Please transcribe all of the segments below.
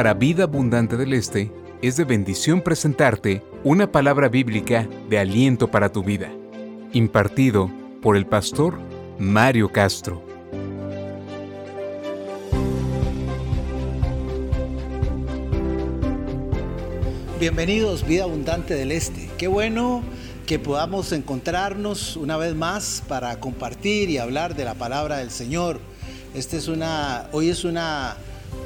para Vida Abundante del Este es de bendición presentarte una palabra bíblica de aliento para tu vida, impartido por el pastor Mario Castro. Bienvenidos, Vida Abundante del Este. Qué bueno que podamos encontrarnos una vez más para compartir y hablar de la palabra del Señor. Este es una, hoy es una,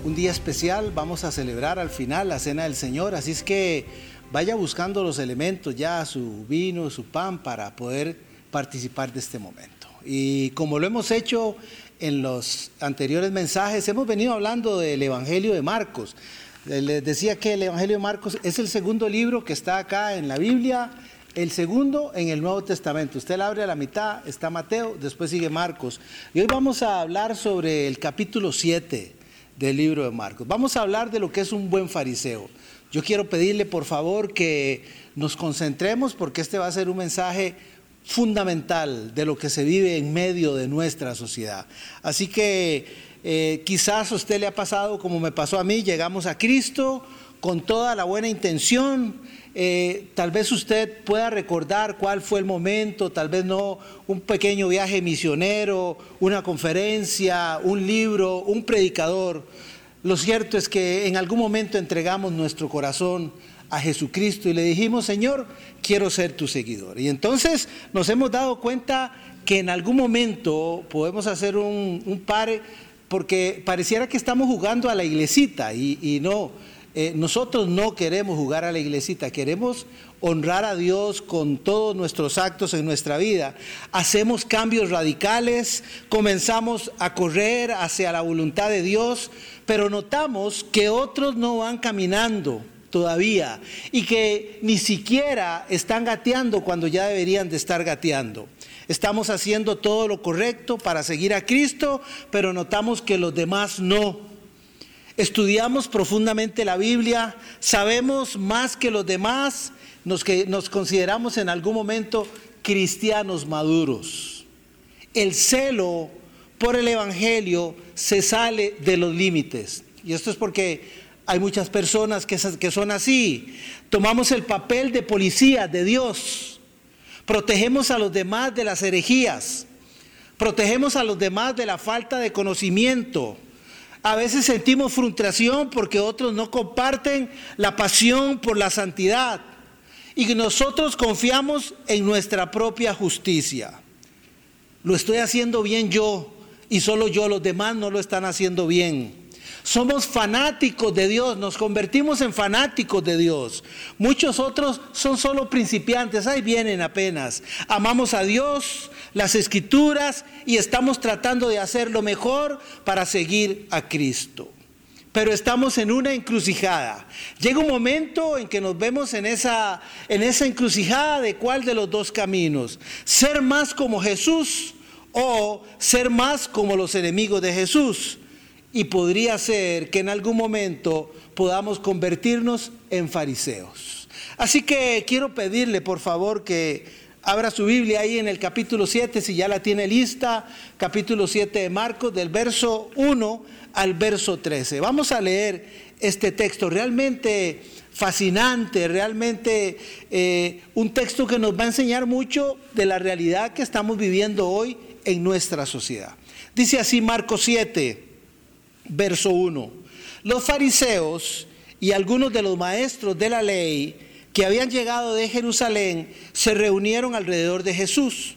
un día especial, vamos a celebrar al final la cena del Señor, así es que vaya buscando los elementos ya, su vino, su pan, para poder participar de este momento. Y como lo hemos hecho en los anteriores mensajes, hemos venido hablando del Evangelio de Marcos. Les decía que el Evangelio de Marcos es el segundo libro que está acá en la Biblia, el segundo en el Nuevo Testamento. Usted la abre a la mitad, está Mateo, después sigue Marcos. Y hoy vamos a hablar sobre el capítulo 7 del libro de Marcos. Vamos a hablar de lo que es un buen fariseo. Yo quiero pedirle por favor que nos concentremos porque este va a ser un mensaje fundamental de lo que se vive en medio de nuestra sociedad. Así que eh, quizás a usted le ha pasado como me pasó a mí, llegamos a Cristo con toda la buena intención. Eh, tal vez usted pueda recordar cuál fue el momento, tal vez no un pequeño viaje misionero, una conferencia, un libro, un predicador. Lo cierto es que en algún momento entregamos nuestro corazón a Jesucristo y le dijimos, Señor, quiero ser tu seguidor. Y entonces nos hemos dado cuenta que en algún momento podemos hacer un, un par porque pareciera que estamos jugando a la iglesita y, no, eh, nosotros no queremos jugar a la iglesita, queremos honrar a Dios con todos nuestros actos en nuestra vida. Hacemos cambios radicales, comenzamos a correr hacia la voluntad de Dios, pero notamos que otros no van caminando todavía y que ni siquiera están gateando cuando ya deberían de estar gateando. Estamos haciendo todo lo correcto para seguir a Cristo, pero notamos que los demás no. Estudiamos profundamente la Biblia, sabemos más que los demás, nos, que nos consideramos en algún momento cristianos maduros. El celo por el Evangelio se sale de los límites. Y esto es porque hay muchas personas que, que son así. Tomamos el papel de policía de Dios Protegemos a los demás de las herejías. Protegemos a los demás de la falta de conocimiento. A veces sentimos frustración porque otros no comparten la pasión por la santidad. Y nosotros confiamos en nuestra propia justicia. Lo estoy haciendo bien yo y solo yo, los demás no lo están haciendo bien. Somos fanáticos de Dios, nos convertimos en fanáticos de Dios. Muchos otros son solo principiantes, ahí vienen apenas. Amamos a Dios, las escrituras y estamos tratando de hacer lo mejor para seguir a Cristo. Pero estamos en una encrucijada. Llega un momento en que nos vemos en esa, en esa encrucijada de cuál de los dos caminos. Ser más como Jesús o ser más como los enemigos de Jesús y podría ser que en algún momento podamos convertirnos en fariseos. Así que quiero pedirle por favor que abra su Biblia ahí en el capítulo 7, si ya la tiene lista, capítulo 7 de Marcos, del verso 1 al verso 13. Vamos a leer este texto realmente fascinante, realmente eh, un texto que nos va a enseñar mucho de la realidad que estamos viviendo hoy en nuestra sociedad. Dice así Marcos 7 verso 1. Los fariseos y algunos de los maestros de la ley que habían llegado de Jerusalén se reunieron alrededor de Jesús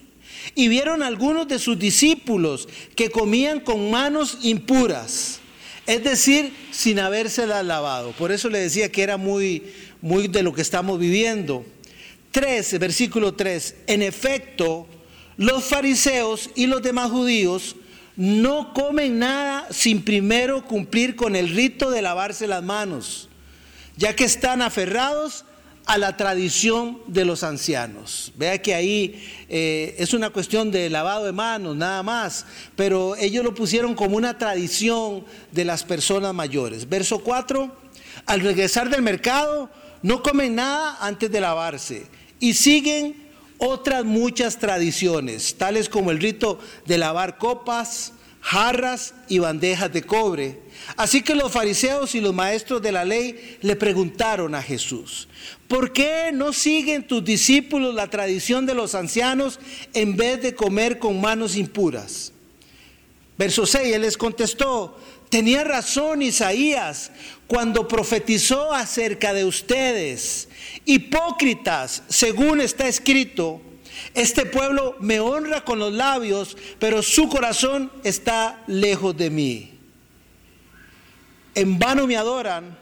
y vieron algunos de sus discípulos que comían con manos impuras, es decir, sin habérselas lavado. Por eso le decía que era muy, muy de lo que estamos viviendo. 3, versículo 3. En efecto, los fariseos y los demás judíos no comen nada sin primero cumplir con el rito de lavarse las manos, ya que están aferrados a la tradición de los ancianos. Vea que ahí eh, es una cuestión de lavado de manos, nada más, pero ellos lo pusieron como una tradición de las personas mayores. Verso 4, al regresar del mercado, no comen nada antes de lavarse y siguen otras muchas tradiciones, tales como el rito de lavar copas, jarras y bandejas de cobre. Así que los fariseos y los maestros de la ley le preguntaron a Jesús, ¿por qué no siguen tus discípulos la tradición de los ancianos en vez de comer con manos impuras? Verso 6, él les contestó, tenía razón Isaías cuando profetizó acerca de ustedes, hipócritas, según está escrito, este pueblo me honra con los labios, pero su corazón está lejos de mí. En vano me adoran.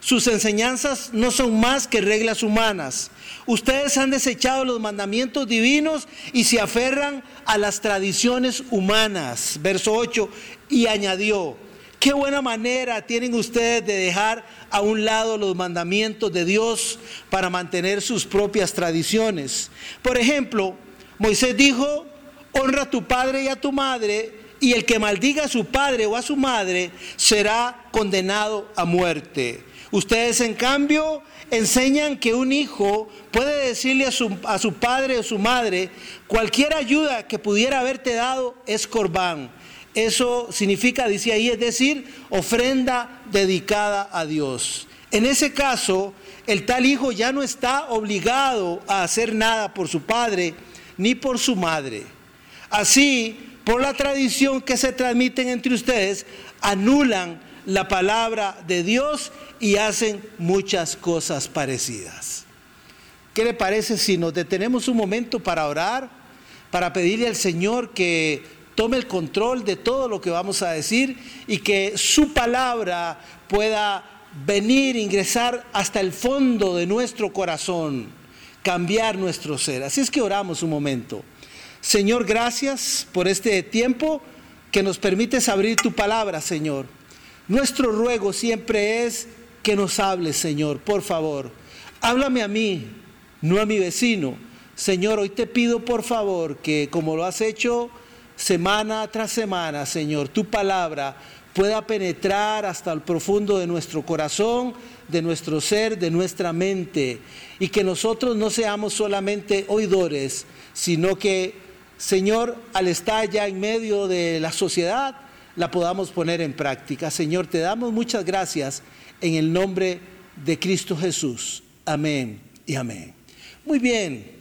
Sus enseñanzas no son más que reglas humanas. Ustedes han desechado los mandamientos divinos y se aferran a las tradiciones humanas. Verso 8. Y añadió, qué buena manera tienen ustedes de dejar a un lado los mandamientos de Dios para mantener sus propias tradiciones. Por ejemplo, Moisés dijo, honra a tu padre y a tu madre, y el que maldiga a su padre o a su madre será condenado a muerte. Ustedes en cambio enseñan que un hijo puede decirle a su, a su padre o su madre, cualquier ayuda que pudiera haberte dado es corbán eso significa, dice ahí, es decir, ofrenda dedicada a Dios. En ese caso, el tal hijo ya no está obligado a hacer nada por su padre ni por su madre. Así, por la tradición que se transmiten entre ustedes, anulan la palabra de Dios y hacen muchas cosas parecidas. ¿Qué le parece si nos detenemos un momento para orar, para pedirle al Señor que tome el control de todo lo que vamos a decir y que su palabra pueda venir, ingresar hasta el fondo de nuestro corazón, cambiar nuestro ser. Así es que oramos un momento. Señor, gracias por este tiempo que nos permites abrir tu palabra, Señor. Nuestro ruego siempre es que nos hables, Señor, por favor. Háblame a mí, no a mi vecino. Señor, hoy te pido por favor que como lo has hecho semana tras semana, Señor, tu palabra pueda penetrar hasta el profundo de nuestro corazón, de nuestro ser, de nuestra mente, y que nosotros no seamos solamente oidores, sino que, Señor, al estar ya en medio de la sociedad, la podamos poner en práctica. Señor, te damos muchas gracias en el nombre de Cristo Jesús. Amén y amén. Muy bien.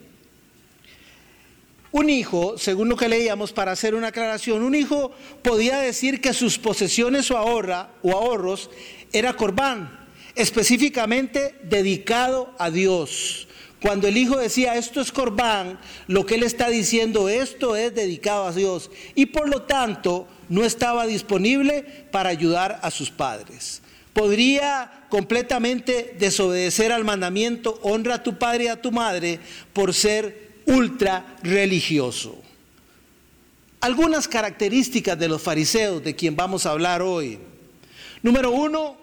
Un hijo, según lo que leíamos para hacer una aclaración, un hijo podía decir que sus posesiones o, ahorra, o ahorros era corbán, específicamente dedicado a Dios. Cuando el hijo decía esto es corbán, lo que él está diciendo esto es dedicado a Dios y por lo tanto no estaba disponible para ayudar a sus padres. Podría completamente desobedecer al mandamiento honra a tu padre y a tu madre por ser ultra religioso. Algunas características de los fariseos de quien vamos a hablar hoy. Número uno,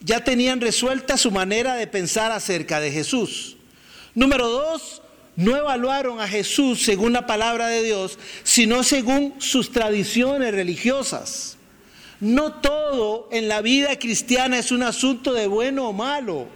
ya tenían resuelta su manera de pensar acerca de Jesús. Número dos, no evaluaron a Jesús según la palabra de Dios, sino según sus tradiciones religiosas. No todo en la vida cristiana es un asunto de bueno o malo.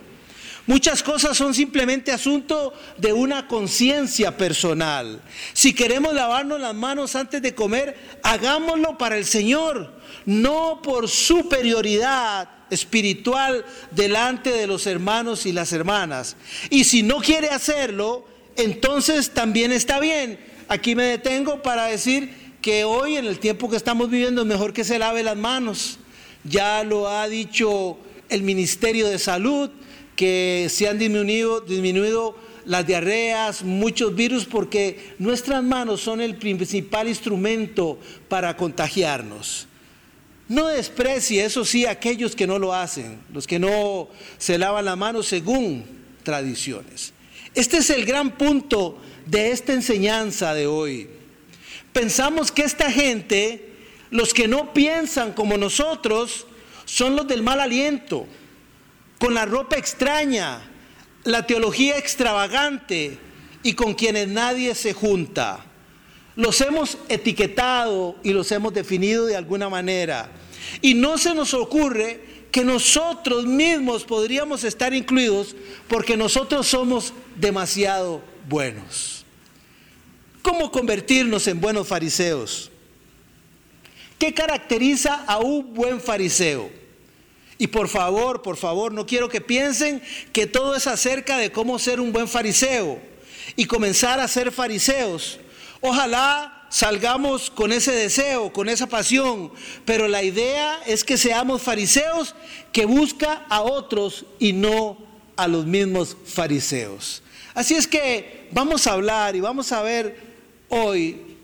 Muchas cosas son simplemente asunto de una conciencia personal. Si queremos lavarnos las manos antes de comer, hagámoslo para el Señor, no por superioridad espiritual delante de los hermanos y las hermanas. Y si no quiere hacerlo, entonces también está bien. Aquí me detengo para decir que hoy en el tiempo que estamos viviendo es mejor que se lave las manos. Ya lo ha dicho el Ministerio de Salud, que se han disminuido, disminuido las diarreas, muchos virus, porque nuestras manos son el principal instrumento para contagiarnos. No desprecie, eso sí, aquellos que no lo hacen, los que no se lavan la mano según tradiciones. Este es el gran punto de esta enseñanza de hoy. Pensamos que esta gente, los que no piensan como nosotros, son los del mal aliento con la ropa extraña, la teología extravagante y con quienes nadie se junta. Los hemos etiquetado y los hemos definido de alguna manera. Y no se nos ocurre que nosotros mismos podríamos estar incluidos porque nosotros somos demasiado buenos. ¿Cómo convertirnos en buenos fariseos? ¿Qué caracteriza a un buen fariseo? Y por favor, por favor, no quiero que piensen que todo es acerca de cómo ser un buen fariseo y comenzar a ser fariseos. Ojalá salgamos con ese deseo, con esa pasión, pero la idea es que seamos fariseos que busca a otros y no a los mismos fariseos. Así es que vamos a hablar y vamos a ver hoy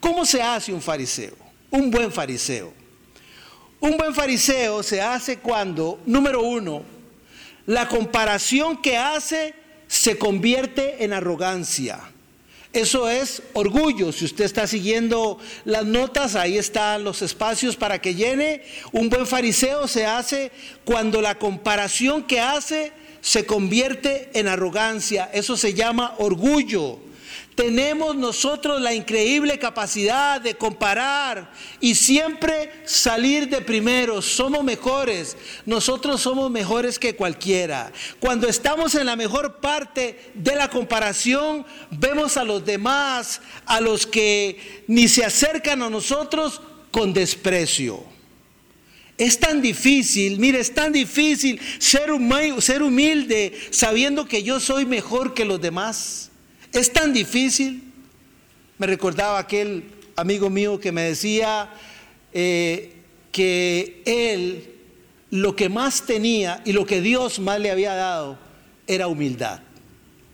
cómo se hace un fariseo, un buen fariseo. Un buen fariseo se hace cuando, número uno, la comparación que hace se convierte en arrogancia. Eso es orgullo. Si usted está siguiendo las notas, ahí están los espacios para que llene. Un buen fariseo se hace cuando la comparación que hace se convierte en arrogancia. Eso se llama orgullo. Tenemos nosotros la increíble capacidad de comparar y siempre salir de primero. Somos mejores. Nosotros somos mejores que cualquiera. Cuando estamos en la mejor parte de la comparación, vemos a los demás, a los que ni se acercan a nosotros, con desprecio. Es tan difícil, mire, es tan difícil ser, humilde sabiendo que yo soy mejor que los demás. Es tan difícil. Me recordaba aquel amigo mío que me decía eh, que él lo que más tenía y lo que Dios más le había dado era humildad.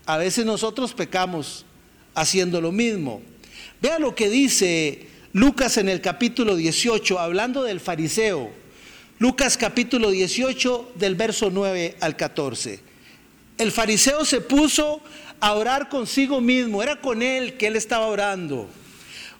A veces nosotros pecamos haciendo lo mismo. Vea lo que dice Lucas en el capítulo 18, hablando del fariseo. Lucas capítulo 18 del verso 9 al 14. El fariseo se puso a orar consigo mismo, era con él que él estaba orando.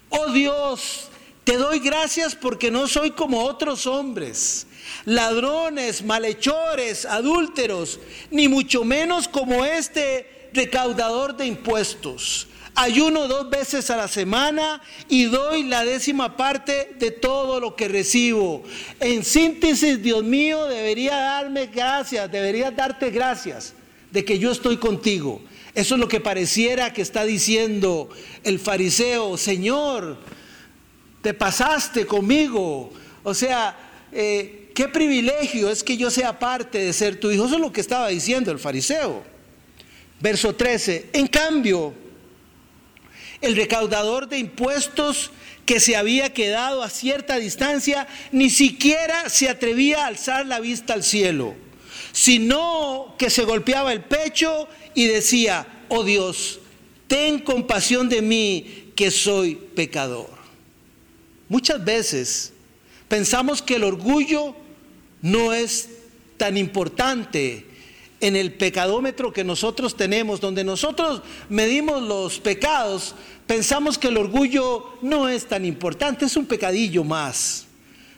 Oh Dios, te doy gracias porque no soy como otros hombres, ladrones, malhechores, adúlteros, ni mucho menos como este recaudador de impuestos. Ayuno dos veces a la semana y doy la décima parte de todo lo que recibo. En síntesis, Dios mío, debería darme gracias, debería darte gracias de que yo estoy contigo. Eso es lo que pareciera que está diciendo el fariseo, Señor, te pasaste conmigo. O sea, eh, qué privilegio es que yo sea parte de ser tu hijo. Eso es lo que estaba diciendo el fariseo. Verso 13. En cambio, el recaudador de impuestos que se había quedado a cierta distancia, ni siquiera se atrevía a alzar la vista al cielo, sino que se golpeaba el pecho y decía, oh Dios, ten compasión de mí que soy pecador. Muchas veces pensamos que el orgullo no es tan importante en el pecadómetro que nosotros tenemos, donde nosotros medimos los pecados, pensamos que el orgullo no es tan importante, es un pecadillo más.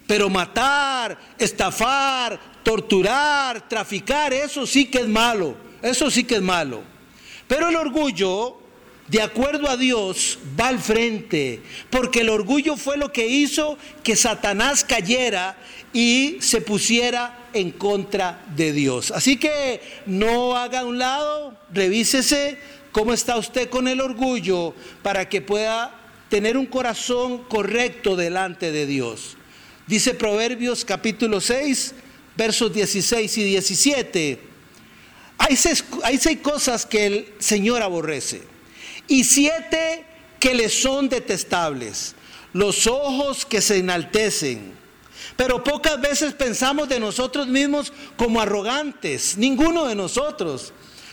Pero matar, estafar, torturar, traficar, eso sí que es malo. Eso sí que es malo. Pero el orgullo, de acuerdo a Dios, va al frente, porque el orgullo fue lo que hizo que Satanás cayera y se pusiera en contra de Dios. Así que no haga un lado, revísese cómo está usted con el orgullo para que pueda tener un corazón correcto delante de Dios. Dice Proverbios capítulo 6, versos 16 y 17. Hay seis, cosas que el Señor aborrece y siete que le son detestables. Los ojos que se enaltecen. Pero pocas veces pensamos de nosotros mismos como arrogantes. Ninguno de nosotros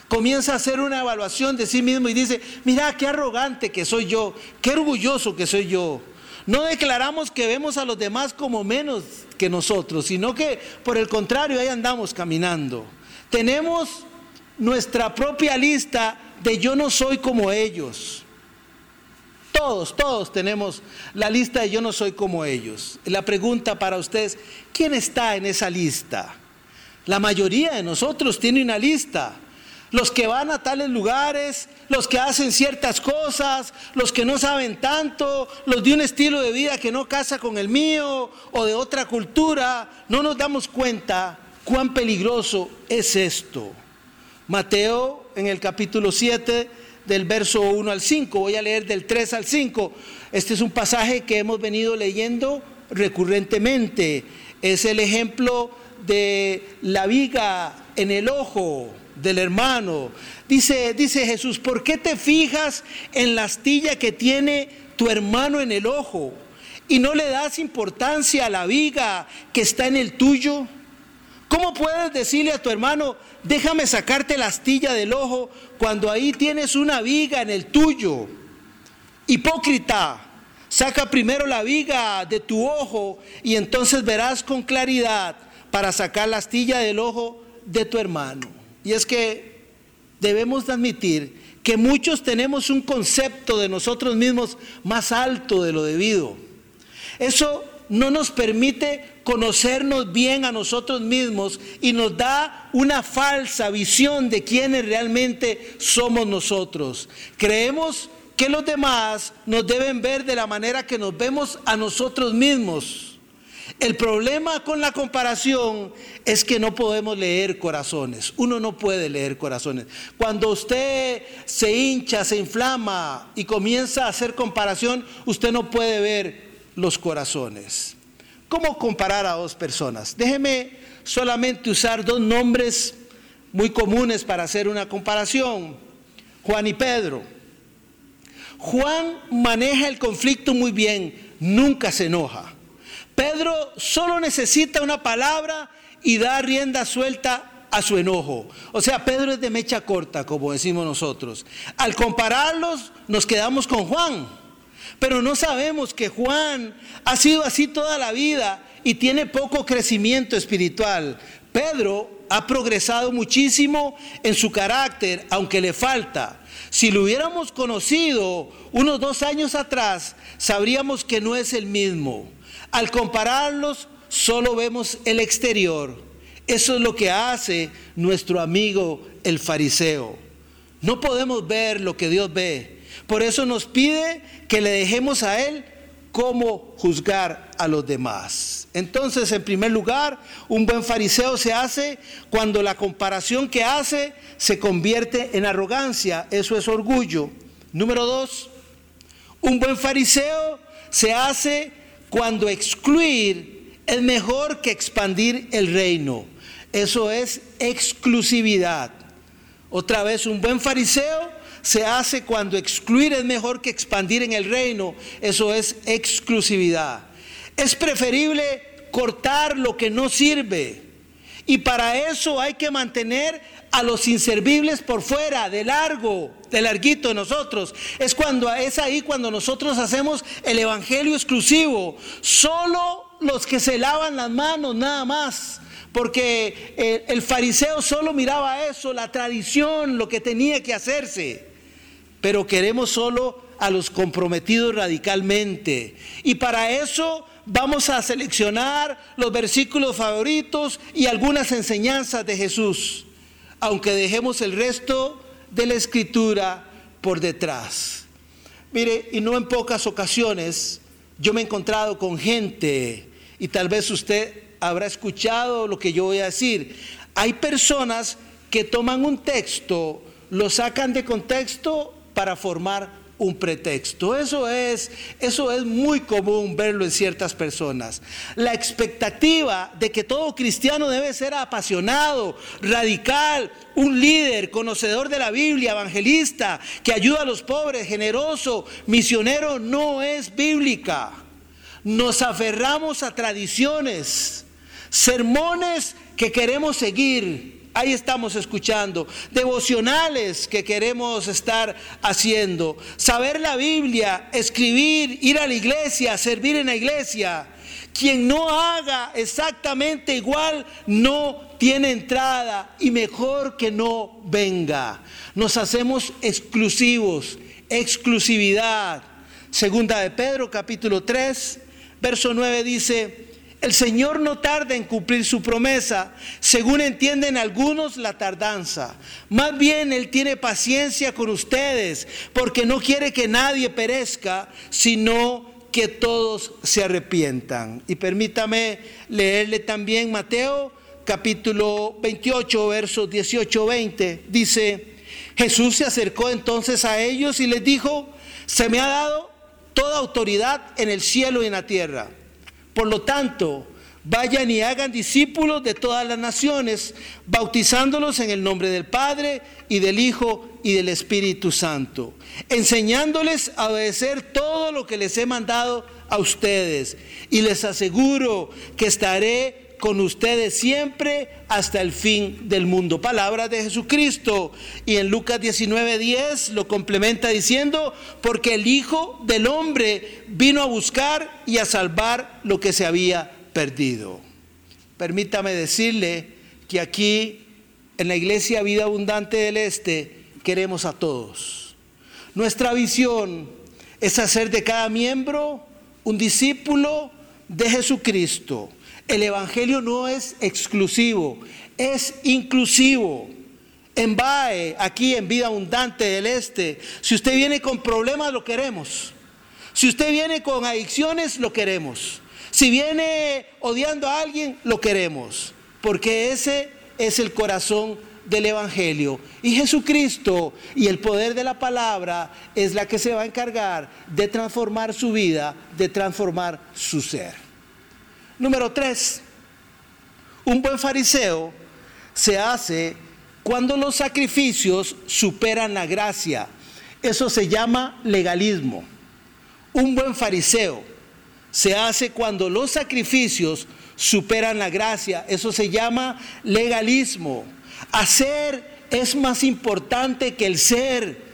comienza a hacer una evaluación de sí mismo y dice, mira, qué arrogante que soy yo, qué orgulloso que soy yo. No declaramos que vemos a los demás como menos que nosotros, sino que por el contrario ahí andamos caminando. Tenemos nuestra propia lista de yo no soy como ellos. Todos, todos tenemos la lista de yo no soy como ellos. La pregunta para ustedes, ¿quién está en esa lista? La mayoría de nosotros tiene una lista. Los que van a tales lugares, los que hacen ciertas cosas, los que no saben tanto, los de un estilo de vida que no casa con el mío o de otra cultura, no nos damos cuenta cuán peligroso es esto. Mateo en el capítulo 7 del verso 1 al 5. Voy a leer del 3 al 5. Este es un pasaje que hemos venido leyendo recurrentemente. Es el ejemplo de la viga en el ojo del hermano. Dice, dice Jesús, ¿por qué te fijas en la astilla que tiene tu hermano en el ojo y no le das importancia a la viga que está en el tuyo? ¿Cómo puedes decirle a tu hermano, déjame sacarte la astilla del ojo cuando ahí tienes una viga en el tuyo? Hipócrita, saca primero la viga de tu ojo y entonces verás con claridad para sacar la astilla del ojo de tu hermano. Y es que debemos admitir que muchos tenemos un concepto de nosotros mismos más alto de lo debido. Eso no nos permite conocernos bien a nosotros mismos y nos da una falsa visión de quiénes realmente somos nosotros. Creemos que los demás nos deben ver de la manera que nos vemos a nosotros mismos. El problema con la comparación es que no podemos leer corazones. Uno no puede leer corazones. Cuando usted se hincha, se inflama y comienza a hacer comparación, usted no puede ver los corazones. ¿Cómo comparar a dos personas? Déjeme solamente usar dos nombres muy comunes para hacer una comparación. Juan y Pedro. Juan maneja el conflicto muy bien, nunca se enoja. Pedro solo necesita una palabra y da rienda suelta a su enojo. O sea, Pedro es de mecha corta, como decimos nosotros. Al compararlos, nos quedamos con Juan. Pero no sabemos que Juan ha sido así toda la vida y tiene poco crecimiento espiritual. Pedro ha progresado muchísimo en su carácter, aunque le falta. Si lo hubiéramos conocido unos dos años atrás, sabríamos que no es el mismo. Al compararlos, solo vemos el exterior. Eso es lo que hace nuestro amigo el fariseo. No podemos ver lo que Dios ve. Por eso nos pide que le dejemos a Él cómo juzgar a los demás. Entonces, en primer lugar, un buen fariseo se hace cuando la comparación que hace se convierte en arrogancia. Eso es orgullo. Número dos, un buen fariseo se hace cuando excluir es mejor que expandir el reino. Eso es exclusividad. Otra vez, un buen fariseo se hace cuando excluir es mejor que expandir en el reino. Eso es exclusividad. Es preferible cortar lo que no sirve. Y para eso hay que mantener a los inservibles por fuera, de largo, de larguito de nosotros. Es cuando es ahí cuando nosotros hacemos el evangelio exclusivo. Solo los que se lavan las manos, nada más. Porque el, el fariseo solo miraba eso, la tradición, lo que tenía que hacerse. Pero queremos solo a los comprometidos radicalmente. Y para eso vamos a seleccionar los versículos favoritos y algunas enseñanzas de Jesús aunque dejemos el resto de la escritura por detrás. Mire, y no en pocas ocasiones yo me he encontrado con gente, y tal vez usted habrá escuchado lo que yo voy a decir. Hay personas que toman un texto, lo sacan de contexto para formar un pretexto. Eso es, eso es muy común verlo en ciertas personas. La expectativa de que todo cristiano debe ser apasionado, radical, un líder, conocedor de la Biblia, evangelista, que ayuda a los pobres, generoso, misionero, no es bíblica. Nos aferramos a tradiciones, sermones que queremos seguir ahí estamos escuchando, devocionales que queremos estar haciendo, saber la Biblia, escribir, ir a la iglesia, servir en la iglesia. Quien no haga exactamente igual no tiene entrada y mejor que no venga. Nos hacemos exclusivos, exclusividad. Segunda de Pedro capítulo 3, verso 9 dice, el Señor no tarda en cumplir su promesa, según entienden algunos la tardanza. Más bien Él tiene paciencia con ustedes, porque no quiere que nadie perezca, sino que todos se arrepientan. Y permítame leerle también Mateo capítulo 28, versos 18-20. Dice, Jesús se acercó entonces a ellos y les dijo, se me ha dado toda autoridad en el cielo y en la tierra. Por lo tanto, vayan y hagan discípulos de todas las naciones, bautizándolos en el nombre del Padre y del Hijo y del Espíritu Santo, enseñándoles a obedecer todo lo que les he mandado a ustedes. Y les aseguro que estaré con ustedes siempre hasta el fin del mundo. Palabra de Jesucristo. Y en Lucas 19:10 lo complementa diciendo, porque el Hijo del Hombre vino a buscar y a salvar lo que se había perdido. Permítame decirle que aquí en la Iglesia Vida Abundante del Este queremos a todos. Nuestra visión es hacer de cada miembro un discípulo de Jesucristo el Evangelio no es exclusivo, es inclusivo. En BAE, aquí en Vida Abundante del Este, si usted viene con problemas, lo queremos. Si usted viene con adicciones, lo queremos. Si viene odiando a alguien, lo queremos. Porque ese es el corazón del Evangelio. Y Jesucristo y el poder de la palabra es la que se va a encargar de transformar su vida, de transformar su ser. Número tres, un buen fariseo se hace cuando los sacrificios superan la gracia. Eso se llama legalismo. Un buen fariseo se hace cuando los sacrificios superan la gracia. Eso se llama legalismo. Hacer es más importante que el ser.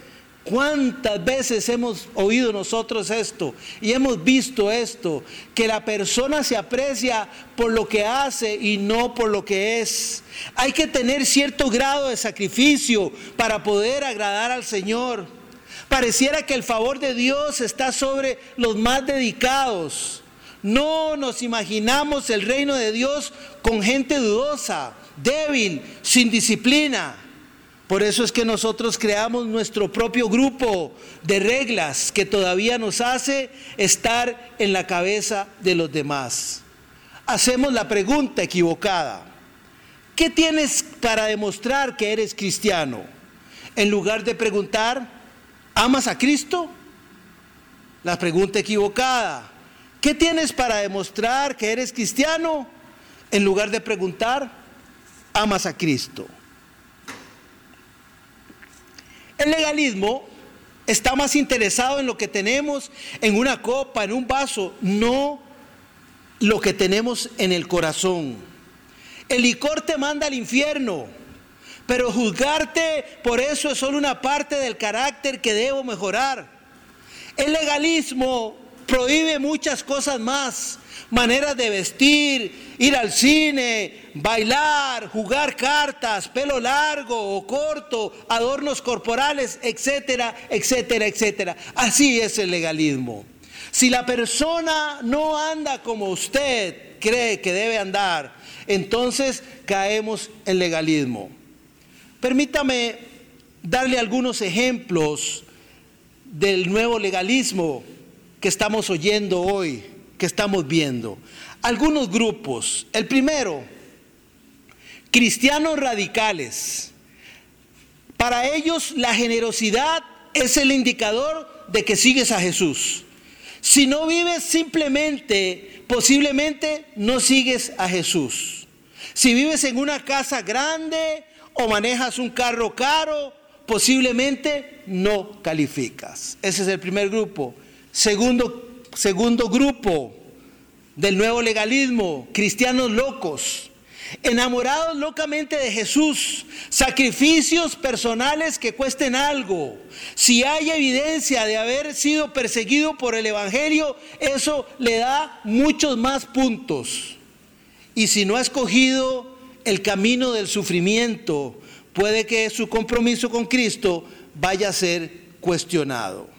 ¿Cuántas veces hemos oído nosotros esto y hemos visto esto? Que la persona se aprecia por lo que hace y no por lo que es. Hay que tener cierto grado de sacrificio para poder agradar al Señor. Pareciera que el favor de Dios está sobre los más dedicados. No nos imaginamos el reino de Dios con gente dudosa, débil, sin disciplina. Por eso es que nosotros creamos nuestro propio grupo de reglas que todavía nos hace estar en la cabeza de los demás. Hacemos la pregunta equivocada. ¿Qué tienes para demostrar que eres cristiano? En lugar de preguntar, ¿amas a Cristo? La pregunta equivocada. ¿Qué tienes para demostrar que eres cristiano? En lugar de preguntar, ¿amas a Cristo? El legalismo está más interesado en lo que tenemos en una copa, en un vaso, no lo que tenemos en el corazón. El licor te manda al infierno, pero juzgarte por eso es solo una parte del carácter que debo mejorar. El legalismo prohíbe muchas cosas más, maneras de vestir, ir al cine, bailar, jugar cartas, pelo largo o corto, adornos corporales, etcétera, etcétera, etcétera. Así es el legalismo. Si la persona no anda como usted cree que debe andar, entonces caemos en legalismo. Permítame darle algunos ejemplos del nuevo legalismo que estamos oyendo hoy que estamos viendo. Algunos grupos. El primero, cristianos radicales. Para ellos la generosidad es el indicador de que sigues a Jesús. Si no vives simplemente, posiblemente no sigues a Jesús. Si vives en una casa grande o manejas un carro caro, posiblemente no calificas. Ese es el primer grupo. Segundo segundo grupo del nuevo legalismo, cristianos locos, enamorados locamente de Jesús, sacrificios personales que cuesten algo. Si hay evidencia de haber sido perseguido por el Evangelio, eso le da muchos más puntos. Y si no ha escogido el camino del sufrimiento, puede que su compromiso con Cristo vaya a ser cuestionado.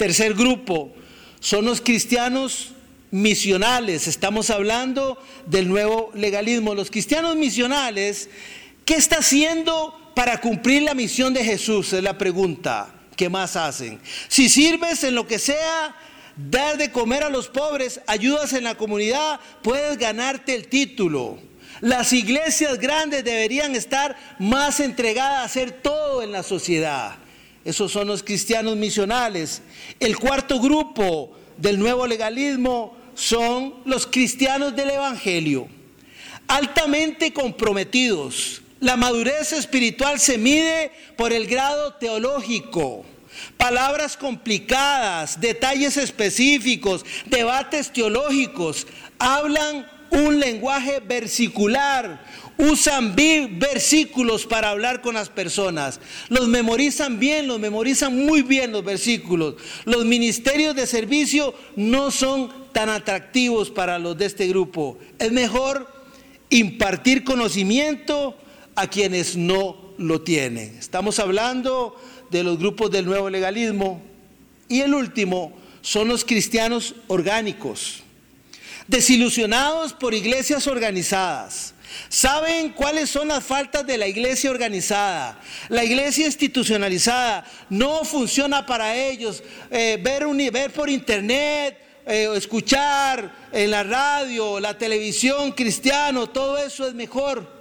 Tercer grupo, son los cristianos misionales. Estamos hablando del nuevo legalismo. Los cristianos misionales, ¿qué está haciendo para cumplir la misión de Jesús? Es la pregunta. ¿Qué más hacen? Si sirves en lo que sea, dar de comer a los pobres, ayudas en la comunidad, puedes ganarte el título. Las iglesias grandes deberían estar más entregadas a hacer todo en la sociedad. Esos son los cristianos misionales. El cuarto grupo del nuevo legalismo son los cristianos del Evangelio, altamente comprometidos. La madurez espiritual se mide por el grado teológico. Palabras complicadas, detalles específicos, debates teológicos, hablan un lenguaje versicular, usan versículos para hablar con las personas, los memorizan bien, los memorizan muy bien los versículos. Los ministerios de servicio no son tan atractivos para los de este grupo. Es mejor impartir conocimiento a quienes no lo tienen. Estamos hablando de los grupos del nuevo legalismo. Y el último son los cristianos orgánicos, desilusionados por iglesias organizadas. Saben cuáles son las faltas de la iglesia organizada. La iglesia institucionalizada no funciona para ellos. Eh, ver, ver, por internet, eh, escuchar en la radio, la televisión cristiano, todo eso es mejor.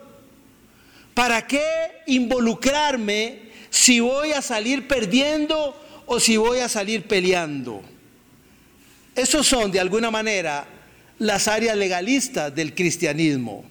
¿Para qué involucrarme si voy a salir perdiendo o si voy a salir peleando. Esos son, de alguna manera, las áreas legalistas del cristianismo.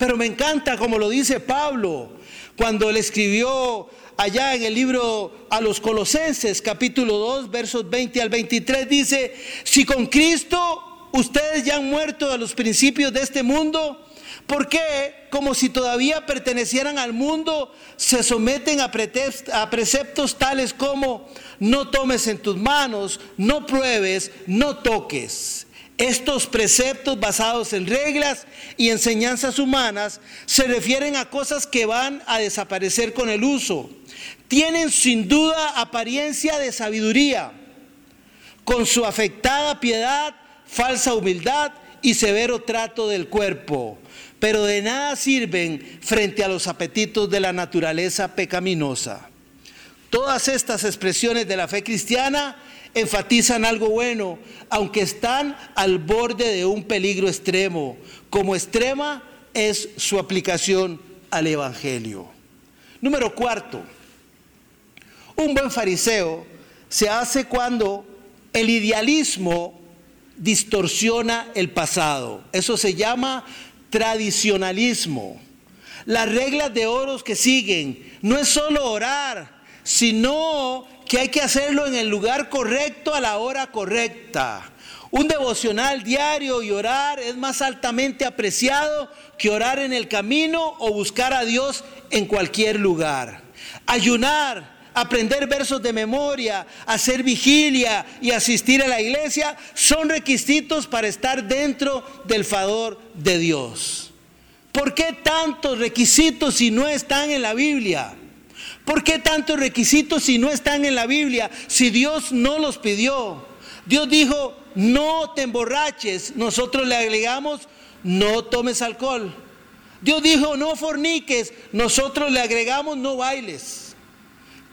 Pero me encanta como lo dice Pablo cuando le escribió allá en el libro a los Colosenses, capítulo 2, versos 20 al 23, dice, si con Cristo ustedes ya han muerto a los principios de este mundo, ¿Por qué, como si todavía pertenecieran al mundo, se someten a, preceptos tales como no tomes en tus manos, no pruebes, no toques? Estos preceptos basados en reglas y enseñanzas humanas se refieren a cosas que van a desaparecer con el uso. Tienen sin duda apariencia de sabiduría, con su afectada piedad, falsa humildad y severo trato del cuerpo pero de nada sirven frente a los apetitos de la naturaleza pecaminosa. Todas estas expresiones de la fe cristiana enfatizan algo bueno, aunque están al borde de un peligro extremo, como extrema es su aplicación al Evangelio. Número cuarto, un buen fariseo se hace cuando el idealismo distorsiona el pasado. Eso se llama tradicionalismo. Las reglas de oros que siguen no es solo orar, sino que hay que hacerlo en el lugar correcto a la hora correcta. Un devocional diario y orar es más altamente apreciado que orar en el camino o buscar a Dios en cualquier lugar. Ayunar, aprender versos de memoria, hacer vigilia y asistir a la iglesia son requisitos para estar dentro del favor de Dios. ¿Por qué tantos requisitos si no están en la Biblia? ¿Por qué tantos requisitos si no están en la Biblia? Si Dios no los pidió. Dios dijo, no te emborraches. Nosotros le agregamos, no tomes alcohol. Dios dijo, no forniques. Nosotros le agregamos, no bailes.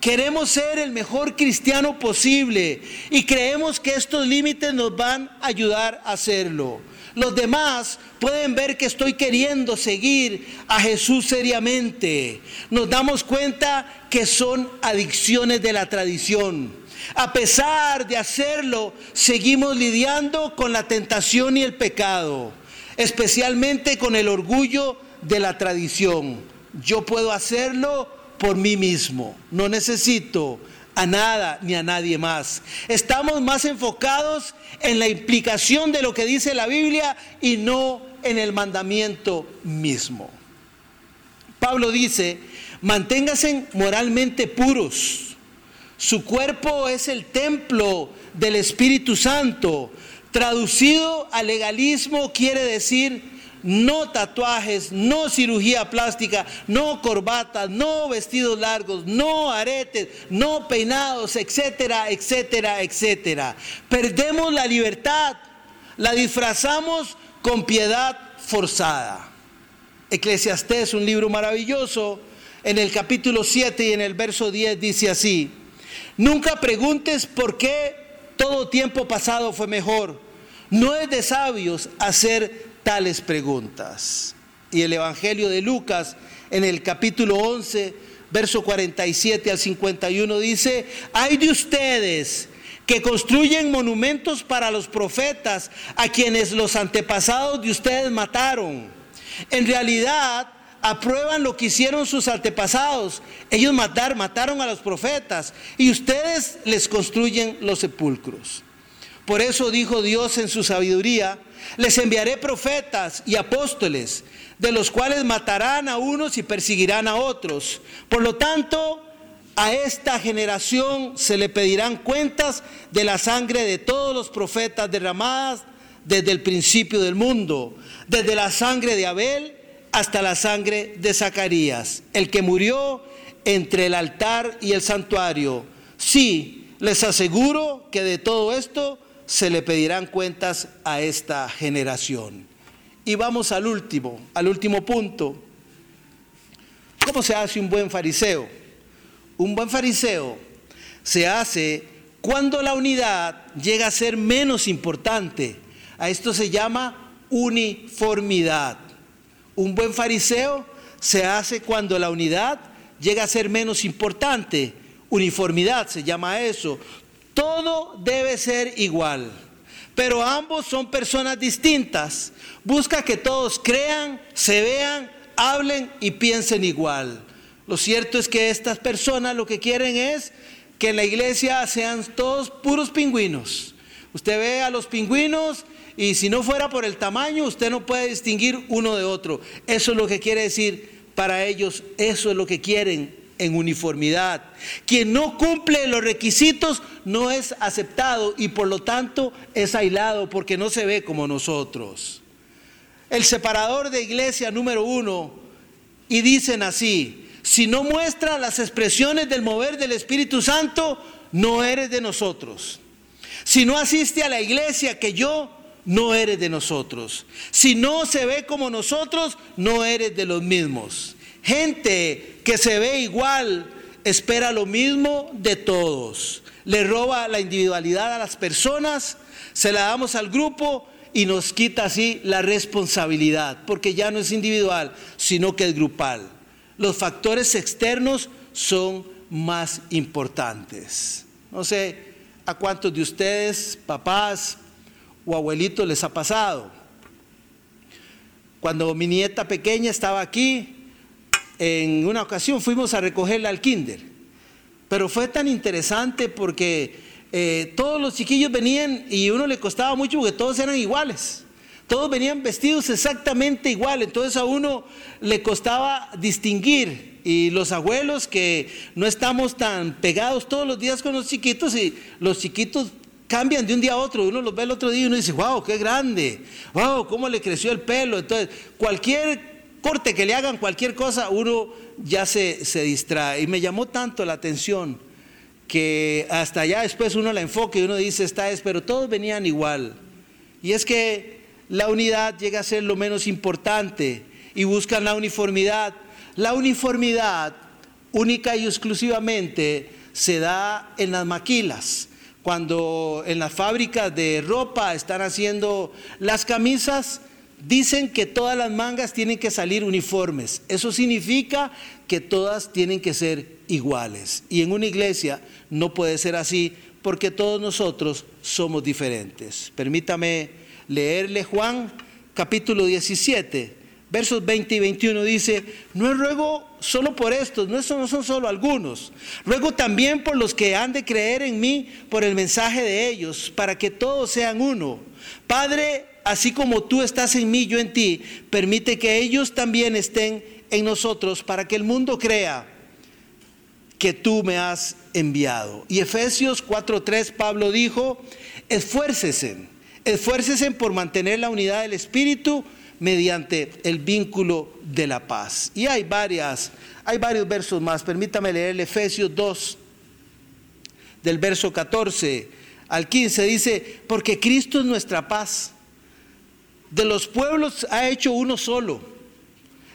Queremos ser el mejor cristiano posible y creemos que estos límites nos van a ayudar a hacerlo. Los demás pueden ver que estoy queriendo seguir a Jesús seriamente. Nos damos cuenta que son adicciones de la tradición. A pesar de hacerlo, seguimos lidiando con la tentación y el pecado, especialmente con el orgullo de la tradición. Yo puedo hacerlo por mí mismo. No necesito a nada ni a nadie más. Estamos más enfocados en la implicación de lo que dice la Biblia y no en el mandamiento mismo. Pablo dice, manténgase moralmente puros. Su cuerpo es el templo del Espíritu Santo. Traducido al legalismo quiere decir no tatuajes, no cirugía plástica, no corbatas, no vestidos largos, no aretes, no peinados, etcétera, etcétera, etcétera. Perdemos la libertad, la disfrazamos con piedad forzada. Eclesiastés, un libro maravilloso, en el capítulo 7 y en el verso 10 dice así, nunca preguntes por qué todo tiempo pasado fue mejor. No es de sabios hacer tales preguntas. Y el Evangelio de Lucas en el capítulo 11, verso 47 al 51 dice, hay de ustedes que construyen monumentos para los profetas a quienes los antepasados de ustedes mataron. En realidad, aprueban lo que hicieron sus antepasados. Ellos matar, mataron a los profetas y ustedes les construyen los sepulcros. Por eso dijo Dios en su sabiduría, les enviaré profetas y apóstoles, de los cuales matarán a unos y perseguirán a otros. Por lo tanto, a esta generación se le pedirán cuentas de la sangre de todos los profetas derramadas desde el principio del mundo, desde la sangre de Abel hasta la sangre de Zacarías, el que murió entre el altar y el santuario. Sí, les aseguro que de todo esto se le pedirán cuentas a esta generación. Y vamos al último, al último punto. ¿Cómo se hace un buen fariseo? Un buen fariseo se hace cuando la unidad llega a ser menos importante. A esto se llama uniformidad. Un buen fariseo se hace cuando la unidad llega a ser menos importante. Uniformidad se llama eso. Todo debe ser igual, pero ambos son personas distintas. Busca que todos crean, se vean, hablen y piensen igual. Lo cierto es que estas personas lo que quieren es que en la iglesia sean todos puros pingüinos. Usted ve a los pingüinos y si no fuera por el tamaño, usted no puede distinguir uno de otro. Eso es lo que quiere decir para ellos, eso es lo que quieren en uniformidad. Quien no cumple los requisitos no es aceptado y por lo tanto es aislado porque no se ve como nosotros. El separador de iglesia número uno, y dicen así, si no muestra las expresiones del mover del Espíritu Santo, no eres de nosotros. Si no asiste a la iglesia que yo, no eres de nosotros. Si no se ve como nosotros, no eres de los mismos. Gente que se ve igual espera lo mismo de todos. Le roba la individualidad a las personas, se la damos al grupo y nos quita así la responsabilidad, porque ya no es individual, sino que es grupal. Los factores externos son más importantes. No sé a cuántos de ustedes, papás, o abuelito les ha pasado. Cuando mi nieta pequeña estaba aquí, en una ocasión fuimos a recogerla al kinder. Pero fue tan interesante porque eh, todos los chiquillos venían y uno le costaba mucho porque todos eran iguales. Todos venían vestidos exactamente igual, entonces a uno le costaba distinguir. Y los abuelos que no estamos tan pegados todos los días con los chiquitos y los chiquitos cambian de un día a otro. Uno los ve el otro día y uno dice, wow, qué grande, wow, cómo le creció el pelo. Entonces, cualquier corte que le hagan, cualquier cosa, uno ya se, se distrae. Y me llamó tanto la atención que hasta allá después uno la enfoca y uno dice, esta es, pero todos venían igual. Y es que la unidad llega a ser lo menos importante y buscan la uniformidad. La uniformidad única y exclusivamente se da en las maquilas cuando en las fábricas de ropa están haciendo las camisas, dicen que todas las mangas tienen que salir uniformes. Eso significa que todas tienen que ser iguales. Y en una iglesia no puede ser así porque todos nosotros somos diferentes. Permítame leerle Juan capítulo 17, versos 20 y 21 dice, no ruego solo por estos, no, no son solo algunos, ruego también por los que han de creer en mí por el mensaje de ellos, para que todos sean uno. Padre, así como tú estás en mí, yo en ti, permite que ellos también estén en nosotros para que el mundo crea que tú me has enviado. Y Efesios 4:3 Pablo dijo, esfuércese, esfuércese por mantener la unidad del Espíritu mediante el vínculo de la paz. Y hay varias, hay varios versos más. Permítame leer el Efesios 2 del verso 14 al 15 dice, "Porque Cristo es nuestra paz. De los pueblos ha hecho uno solo,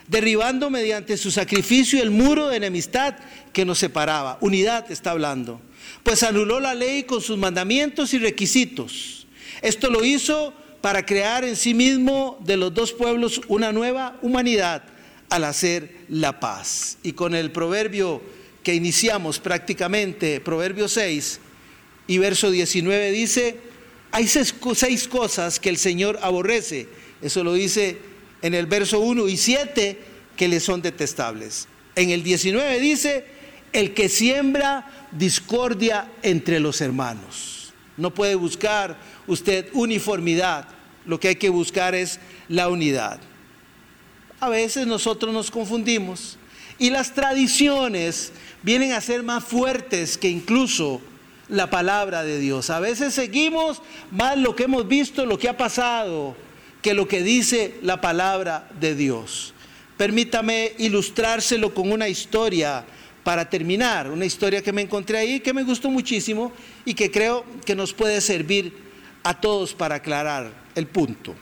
derribando mediante su sacrificio el muro de enemistad que nos separaba. Unidad está hablando. Pues anuló la ley con sus mandamientos y requisitos. Esto lo hizo para crear en sí mismo de los dos pueblos una nueva humanidad al hacer la paz. Y con el proverbio que iniciamos prácticamente, proverbio 6, Y verso 19 dice, hay seis, cosas que el Señor aborrece. Eso lo dice en el verso 1 y 7 que le son detestables. En el 19 dice, el que siembra discordia entre los hermanos. No puede buscar usted uniformidad, lo que hay que buscar es la unidad. A veces nosotros nos confundimos y las tradiciones vienen a ser más fuertes que incluso la palabra de Dios. A veces seguimos más lo que hemos visto, lo que ha pasado, que lo que dice la palabra de Dios. Permítame ilustrárselo con una historia para terminar, una historia que me encontré ahí que me gustó muchísimo y que creo que nos puede servir a todos para aclarar el punto.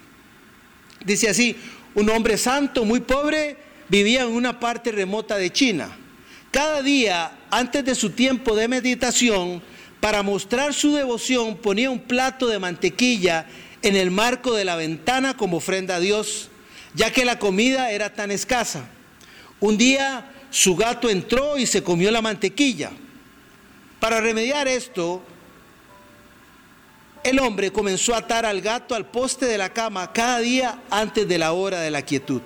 Dice así, un hombre santo muy pobre vivía en una parte remota de China. Cada día, antes de su tiempo de meditación, para mostrar su devoción, ponía un plato de mantequilla en el marco de la ventana como ofrenda a Dios, ya que la comida era tan escasa. Un día su gato entró y se comió la mantequilla. Para remediar esto, el hombre comenzó a atar al gato al poste de la cama cada día antes de la hora de la quietud.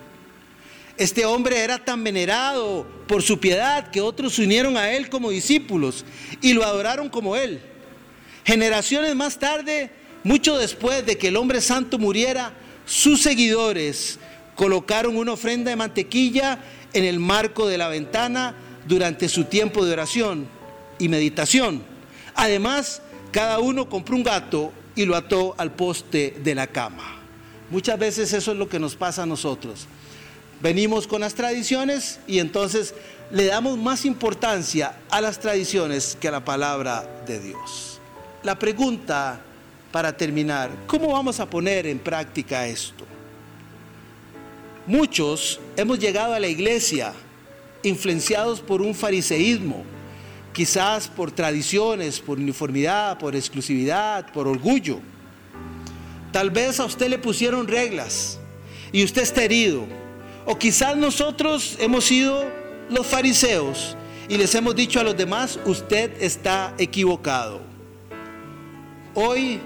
Este hombre era tan venerado por su piedad que otros se unieron a él como discípulos y lo adoraron como él. Generaciones más tarde, mucho después de que el hombre santo muriera, sus seguidores colocaron una ofrenda de mantequilla en el marco de la ventana durante su tiempo de oración y meditación. Además, cada uno compró un gato y lo ató al poste de la cama. Muchas veces eso es lo que nos pasa a nosotros. Venimos con las tradiciones y entonces le damos más importancia a las tradiciones que a la palabra de Dios. La pregunta para terminar, ¿cómo vamos a poner en práctica esto? Muchos hemos llegado a la iglesia influenciados por un fariseísmo, quizás por tradiciones, por uniformidad, por exclusividad, por orgullo. Tal vez a usted le pusieron reglas y usted está herido. O quizás nosotros hemos sido los fariseos y les hemos dicho a los demás, usted está equivocado. Hoy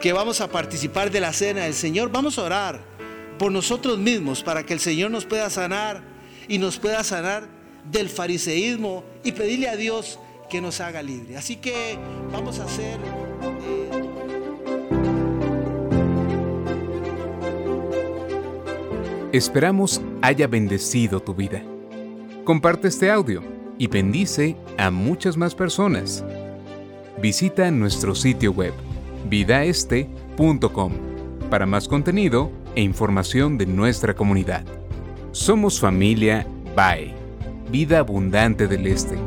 que vamos a participar de la cena del Señor, vamos a orar por nosotros mismos para que el Señor nos pueda sanar y nos pueda sanar del fariseísmo y pedirle a Dios que nos haga libre. Así que vamos a hacer... Esperamos haya bendecido tu vida. Comparte este audio y bendice a muchas más personas. Visita nuestro sitio web vidaeste.com para más contenido e información de nuestra comunidad. Somos familia BAE, Vida Abundante del Este